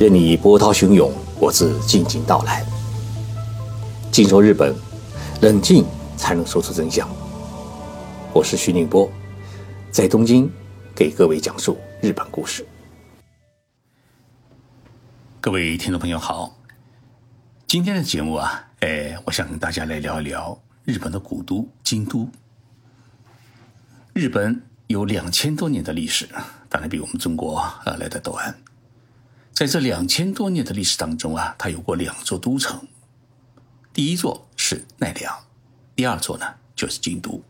任你波涛汹涌，我自静静到来。静说日本，冷静才能说出真相。我是徐宁波，在东京给各位讲述日本故事。各位听众朋友好，今天的节目啊，哎，我想跟大家来聊一聊日本的古都京都。日本有两千多年的历史，当然比我们中国呃来的短。在这两千多年的历史当中啊，它有过两座都城，第一座是奈良，第二座呢就是京都。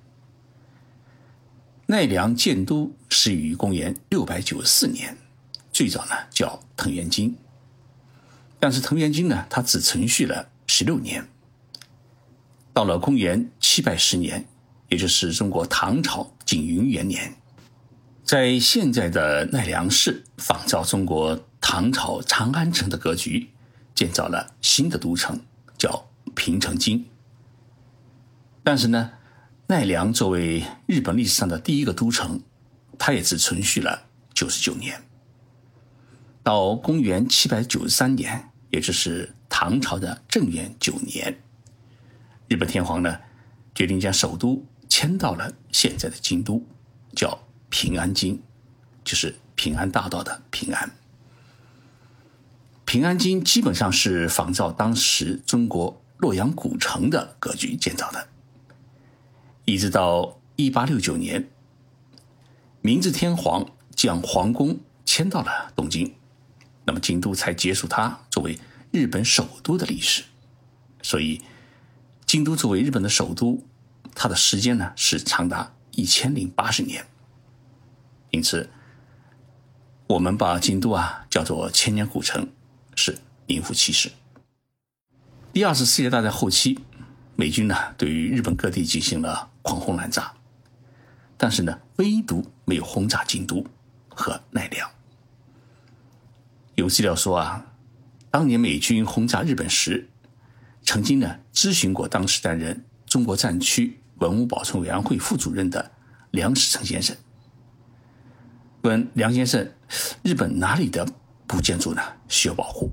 奈良建都始于公元六百九十四年，最早呢叫藤原京，但是藤原京呢，它只存续了十六年。到了公元七百十年，也就是中国唐朝景云元年，在现在的奈良市仿照中国。唐朝长安城的格局，建造了新的都城，叫平城京。但是呢，奈良作为日本历史上的第一个都城，它也只存续了九十九年。到公元七百九十三年，也就是唐朝的正元九年，日本天皇呢决定将首都迁到了现在的京都，叫平安京，就是平安大道的平安。平安京基本上是仿照当时中国洛阳古城的格局建造的，一直到一八六九年，明治天皇将皇宫迁到了东京，那么京都才结束它作为日本首都的历史。所以，京都作为日本的首都，它的时间呢是长达一千零八十年。因此，我们把京都啊叫做千年古城。是名副其实。第二次世界大战后期，美军呢对于日本各地进行了狂轰滥炸，但是呢，唯独没有轰炸京都和奈良。有资料说啊，当年美军轰炸日本时，曾经呢咨询过当时担任中国战区文物保存委员会副主任的梁实成先生，问梁先生，日本哪里的？古建筑呢需要保护。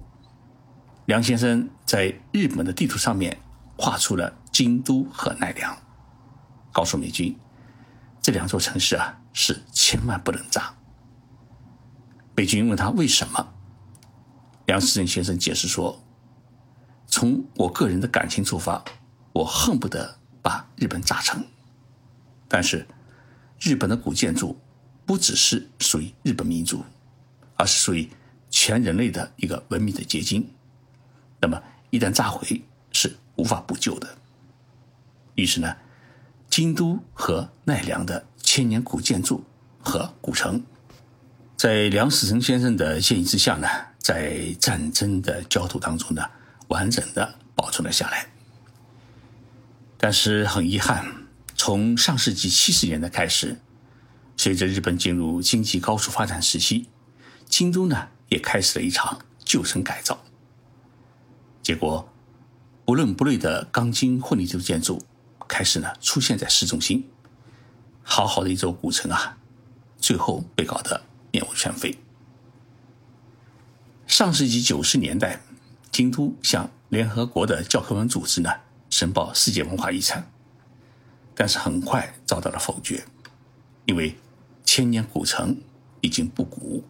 梁先生在日本的地图上面画出了京都和奈良，告诉美军这两座城市啊是千万不能炸。美军问他为什么，梁思成先生解释说：“从我个人的感情出发，我恨不得把日本炸成。但是日本的古建筑不只是属于日本民族，而是属于。”全人类的一个文明的结晶，那么一旦炸毁是无法补救的。于是呢，京都和奈良的千年古建筑和古城，在梁思成先生的建议之下呢，在战争的焦土当中呢，完整的保存了下来。但是很遗憾，从上世纪七十年代开始，随着日本进入经济高速发展时期，京都呢。也开始了一场旧城改造，结果不伦不类的钢筋混凝土建筑开始呢出现在市中心，好好的一座古城啊，最后被搞得面目全非。上世纪九十年代，京都向联合国的教科文组织呢申报世界文化遗产，但是很快遭到了否决，因为千年古城已经不古。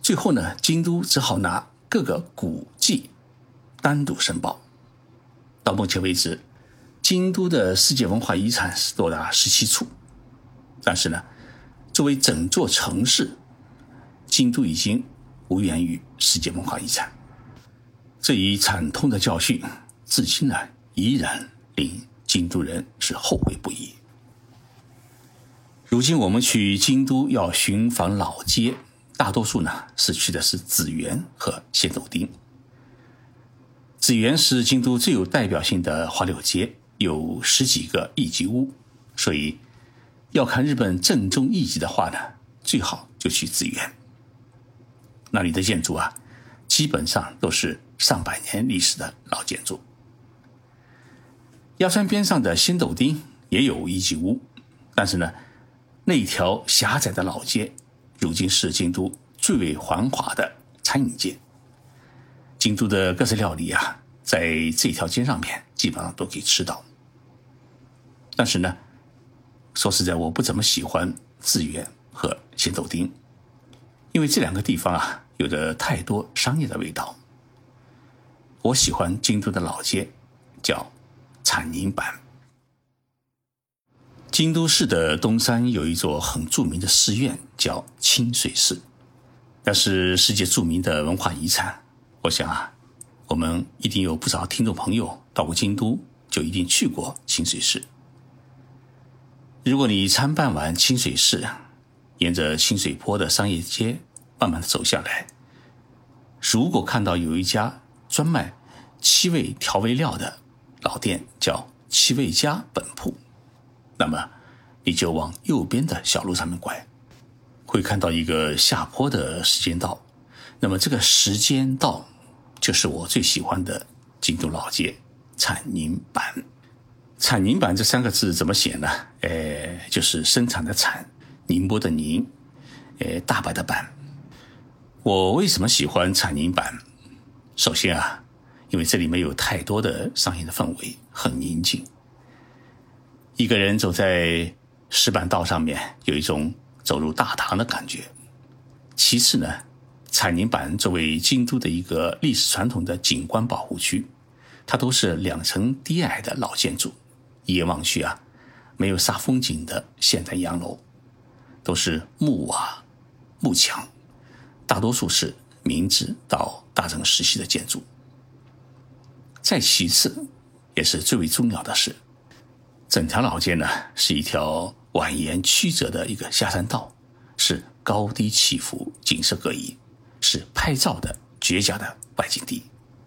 最后呢，京都只好拿各个古迹单独申报。到目前为止，京都的世界文化遗产是多达十七处，但是呢，作为整座城市，京都已经无缘于世界文化遗产。这一惨痛的教训，至今呢依然令京都人是后悔不已。如今我们去京都要寻访老街。大多数呢是去的是紫园和仙斗町。紫园是京都最有代表性的花柳街，有十几个艺伎屋，所以要看日本正宗艺伎的话呢，最好就去紫园。那里的建筑啊，基本上都是上百年历史的老建筑。鸭川边上的仙斗町也有艺伎屋，但是呢，那条狭窄的老街。如今是京都最为繁华的餐饮街。京都的各式料理啊，在这条街上面基本上都可以吃到。但是呢，说实在，我不怎么喜欢志远和仙豆町，因为这两个地方啊，有着太多商业的味道。我喜欢京都的老街，叫产宁坂。京都市的东山有一座很著名的寺院，叫清水寺，那是世界著名的文化遗产。我想啊，我们一定有不少听众朋友到过京都，就一定去过清水寺。如果你参拜完清水寺，沿着清水坡的商业街慢慢的走下来，如果看到有一家专卖七味调味料的老店，叫七味家本铺，那么你就往右边的小路上面拐，会看到一个下坡的时间道。那么这个时间道就是我最喜欢的京都老街产宁坂。产宁坂这三个字怎么写呢？呃，就是生产的产，宁波的宁，呃，大白的白。我为什么喜欢产宁坂？首先啊，因为这里没有太多的商业的氛围，很宁静。一个人走在石板道上面，有一种走入大唐的感觉。其次呢，彩宁板作为京都的一个历史传统的景观保护区，它都是两层低矮的老建筑。一眼望去啊，没有煞风景的现代洋楼，都是木瓦、木墙，大多数是明治到大正时期的建筑。再其次，也是最为重要的是，整条老街呢是一条蜿蜒曲折的一个下山道，是高低起伏、景色各异，是拍照的绝佳的外景地。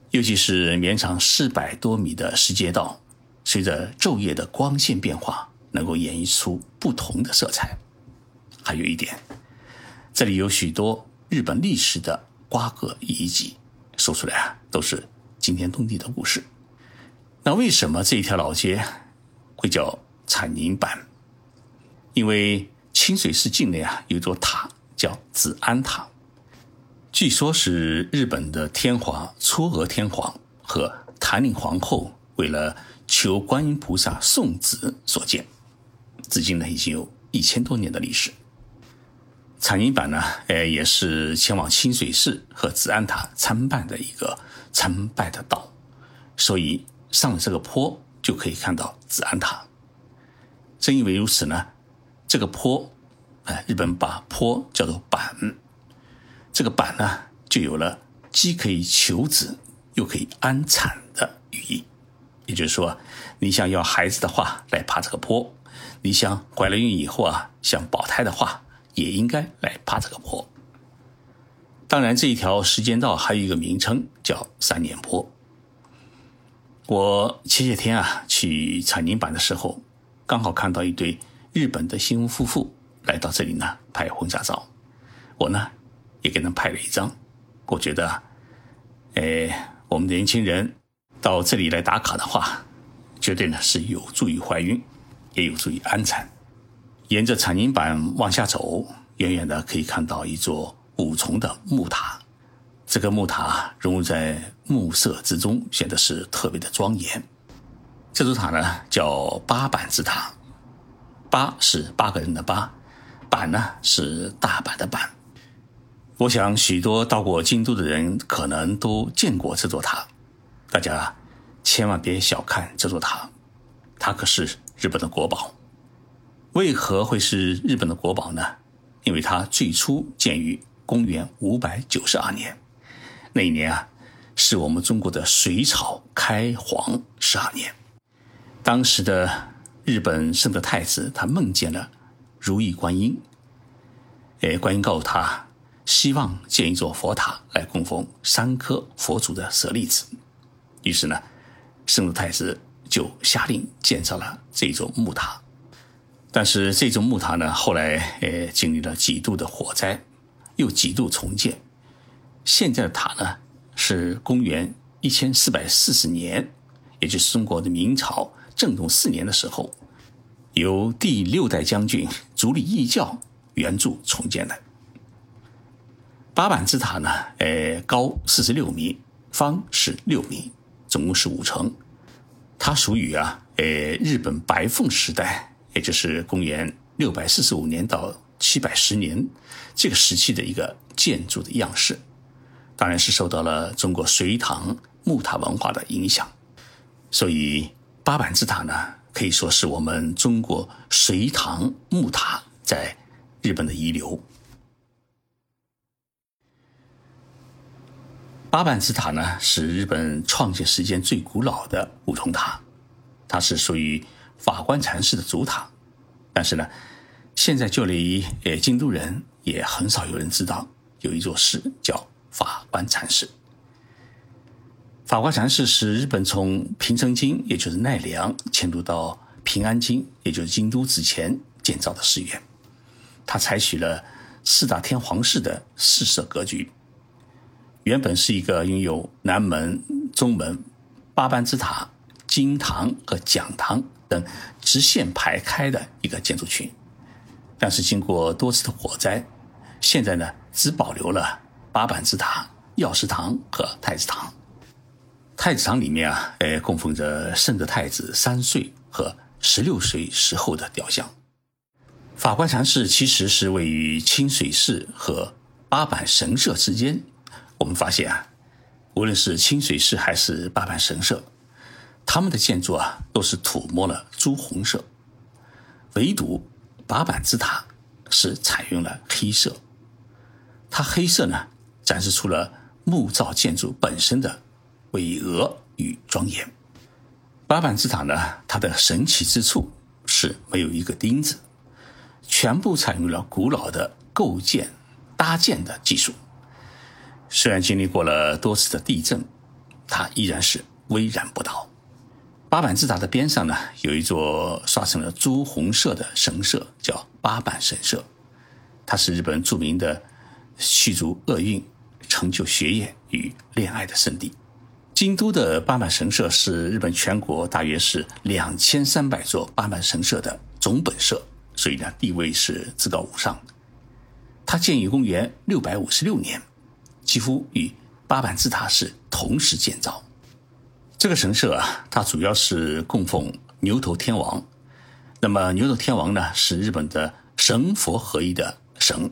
尤其是绵长四百多米的石阶道。随着昼夜的光线变化，能够演绎出不同的色彩。还有一点，这里有许多日本历史的瓜葛遗迹，说出来啊都是惊天动地的故事。那为什么这一条老街会叫产宁坂？因为清水寺境内啊有座塔叫紫安塔，据说是日本的天皇嵯峨天皇和坛令皇后为了求观音菩萨送子所建，至今呢已经有一千多年的历史。产宁坂呢，呃，也是前往清水寺和紫安塔参拜的一个参拜的道，所以上了这个坡就可以看到紫安塔。正因为如此呢，这个坡，哎，日本把坡叫做坂，这个坂呢就有了既可以求子又可以安产的寓意。也就是说，你想要孩子的话，来爬这个坡；你想怀了孕以后啊，想保胎的话，也应该来爬这个坡。当然，这一条时间道还有一个名称叫三年坡。我前些天啊去产宁坂的时候，刚好看到一对日本的新婚夫妇来到这里呢拍婚纱照，我呢也给他们拍了一张。我觉得，哎，我们年轻人。到这里来打卡的话，绝对呢是有助于怀孕，也有助于安产。沿着产宁坂往下走，远远的可以看到一座五重的木塔。这个木塔融入在暮色之中，显得是特别的庄严。这座塔呢叫八坂之塔，八是八个人的八，坂呢是大阪的阪。我想许多到过京都的人可能都见过这座塔。大家千万别小看这座塔，它可是日本的国宝。为何会是日本的国宝呢？因为它最初建于公元五百九十二年，那一年啊，是我们中国的隋朝开皇十二年。当时的日本圣德太子他梦见了如意观音，哎，观音告诉他，希望建一座佛塔来供奉三颗佛祖的舍利子。于是呢，圣德太子就下令建造了这座木塔。但是这座木塔呢，后来呃经历了几度的火灾，又几度重建。现在的塔呢，是公元一千四百四十年，也就是中国的明朝正统四年的时候，由第六代将军足利义教援助重建的。八坂之塔呢，呃，高四十六米，方是六米，总共是五层。它属于啊，呃，日本白凤时代，也就是公元六百四十五年到七百十年这个时期的一个建筑的样式，当然是受到了中国隋唐木塔文化的影响。所以八坂之塔呢，可以说是我们中国隋唐木塔在日本的遗留。八坂之塔呢，是日本创建时间最古老的五重塔，它是属于法官禅师的主塔。但是呢，现在就连呃京都人也很少有人知道有一座寺叫法官禅寺。法官禅寺是日本从平城京，也就是奈良迁都到平安京，也就是京都之前建造的寺院。它采取了四大天皇式的四色格局。原本是一个拥有南门、中门、八幡之塔、金堂和讲堂等直线排开的一个建筑群，但是经过多次的火灾，现在呢只保留了八幡之塔、药师堂和太子堂。太子堂里面啊，呃，供奉着圣德太子三岁和十六岁时候的雕像。法官禅寺其实是位于清水寺和八坂神社之间。我们发现啊，无论是清水寺还是八坂神社，他们的建筑啊都是涂抹了朱红色，唯独八坂之塔是采用了黑色。它黑色呢，展示出了木造建筑本身的巍峨与庄严。八坂之塔呢，它的神奇之处是没有一个钉子，全部采用了古老的构建搭建的技术。虽然经历过了多次的地震，它依然是巍然不倒。八坂之塔的边上呢，有一座刷成了朱红色的神社，叫八坂神社。它是日本著名的驱逐厄运、成就学业与恋爱的圣地。京都的八坂神社是日本全国大约是两千三百座八坂神社的总本社，所以呢，地位是至高无上。它建于公元六百五十六年。几乎与八坂之塔是同时建造。这个神社啊，它主要是供奉牛头天王。那么牛头天王呢，是日本的神佛合一的神，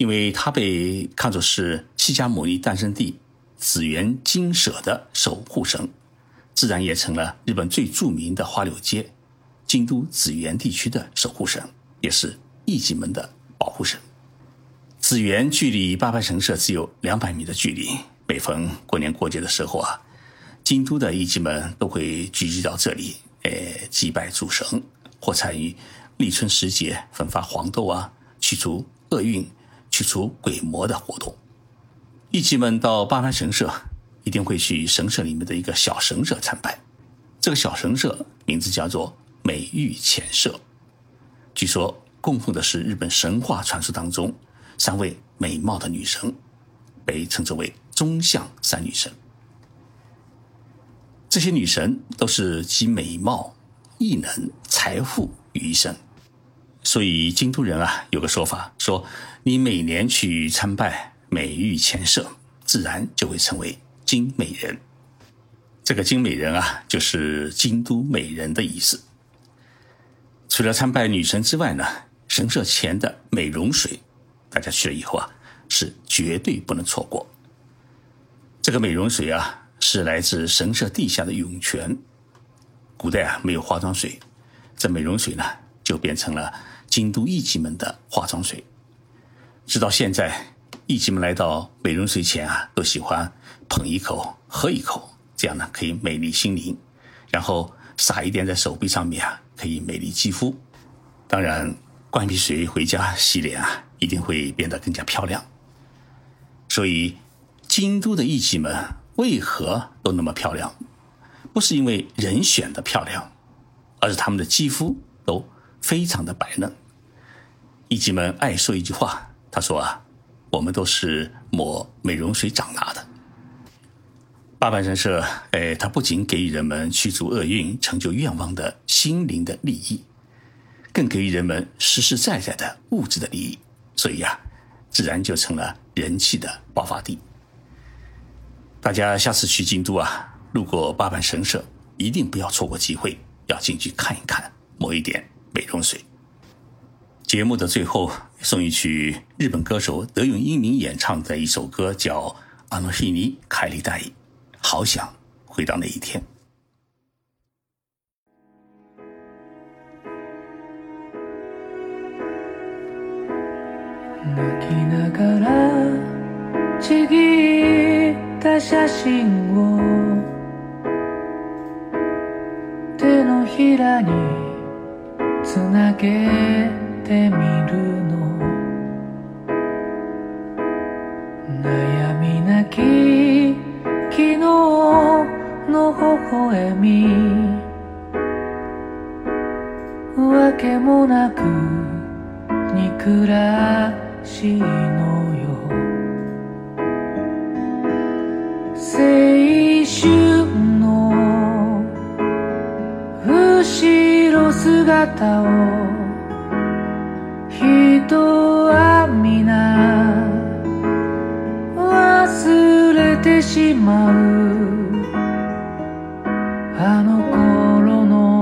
因为他被看作是释迦牟尼诞生地紫园精舍的守护神，自然也成了日本最著名的花柳街京都紫园地区的守护神，也是艺伎们的保护神。紫园距离八幡神社只有两百米的距离。每逢过年过节的时候啊，京都的艺伎们都会聚集到这里，呃，祭拜主神，或参与立春时节分发黄豆啊，驱除厄运、驱除鬼魔的活动。艺伎们到八幡神社，一定会去神社里面的一个小神社参拜。这个小神社名字叫做美玉浅社，据说供奉的是日本神话传说当中。三位美貌的女神，被称之为中相三女神。这些女神都是集美貌、异能、财富于一身，所以京都人啊有个说法，说你每年去参拜美玉前社，自然就会成为金美人。这个金美人啊，就是京都美人的意思。除了参拜女神之外呢，神社前的美容水。大家去了以后啊，是绝对不能错过。这个美容水啊，是来自神社地下的涌泉。古代啊，没有化妆水，这美容水呢，就变成了京都艺伎们的化妆水。直到现在，艺伎们来到美容水前啊，都喜欢捧一口、喝一口，这样呢，可以美丽心灵。然后撒一点在手臂上面啊，可以美丽肌肤。当然，灌一瓶水回家洗脸啊。一定会变得更加漂亮。所以，京都的艺妓们为何都那么漂亮？不是因为人选的漂亮，而是他们的肌肤都非常的白嫩。艺妓们爱说一句话，他说啊：“我们都是抹美容水长大的。”八坂神社，哎，它不仅给予人们驱逐厄运、成就愿望的心灵的利益，更给予人们实实在在的物质的利益。所以呀，自然就成了人气的爆发地。大家下次去京都啊，路过八坂神社，一定不要错过机会，要进去看一看，抹一点美容水。节目的最后，送一曲日本歌手德永英明演唱的一首歌，叫《阿诺西尼凯利代》，好想回到那一天。泣きながらちぎった写真を手のひらにつなげ てみるの。悩みなき昨日の微笑み。わけもなく憎らしいのよ。青春の後ろ姿を人は皆忘れてしまう。あの頃の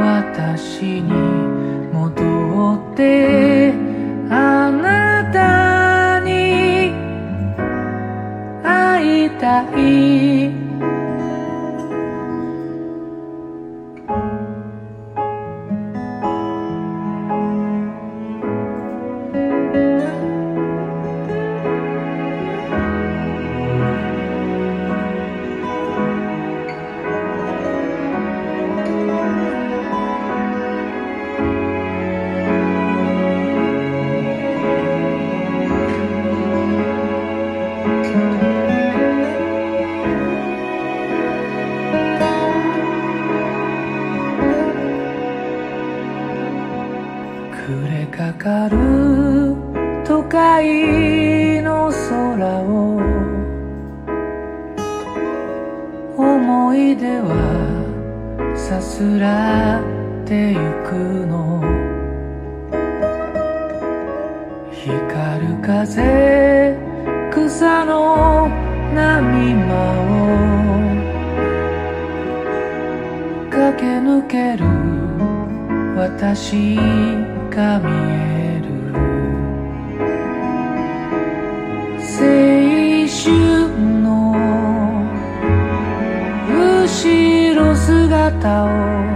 私に戻ってあなたに会いたい。かかる都会の空を思い出はさすらってゆくの。光る風草の波間を駆け抜ける私。が見える。青春の後ろ姿を。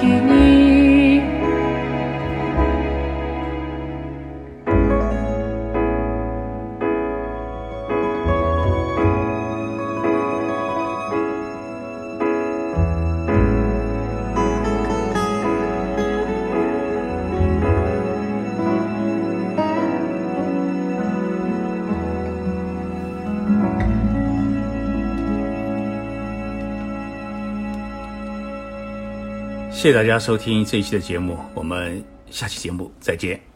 あの谢谢大家收听这一期的节目，我们下期节目再见。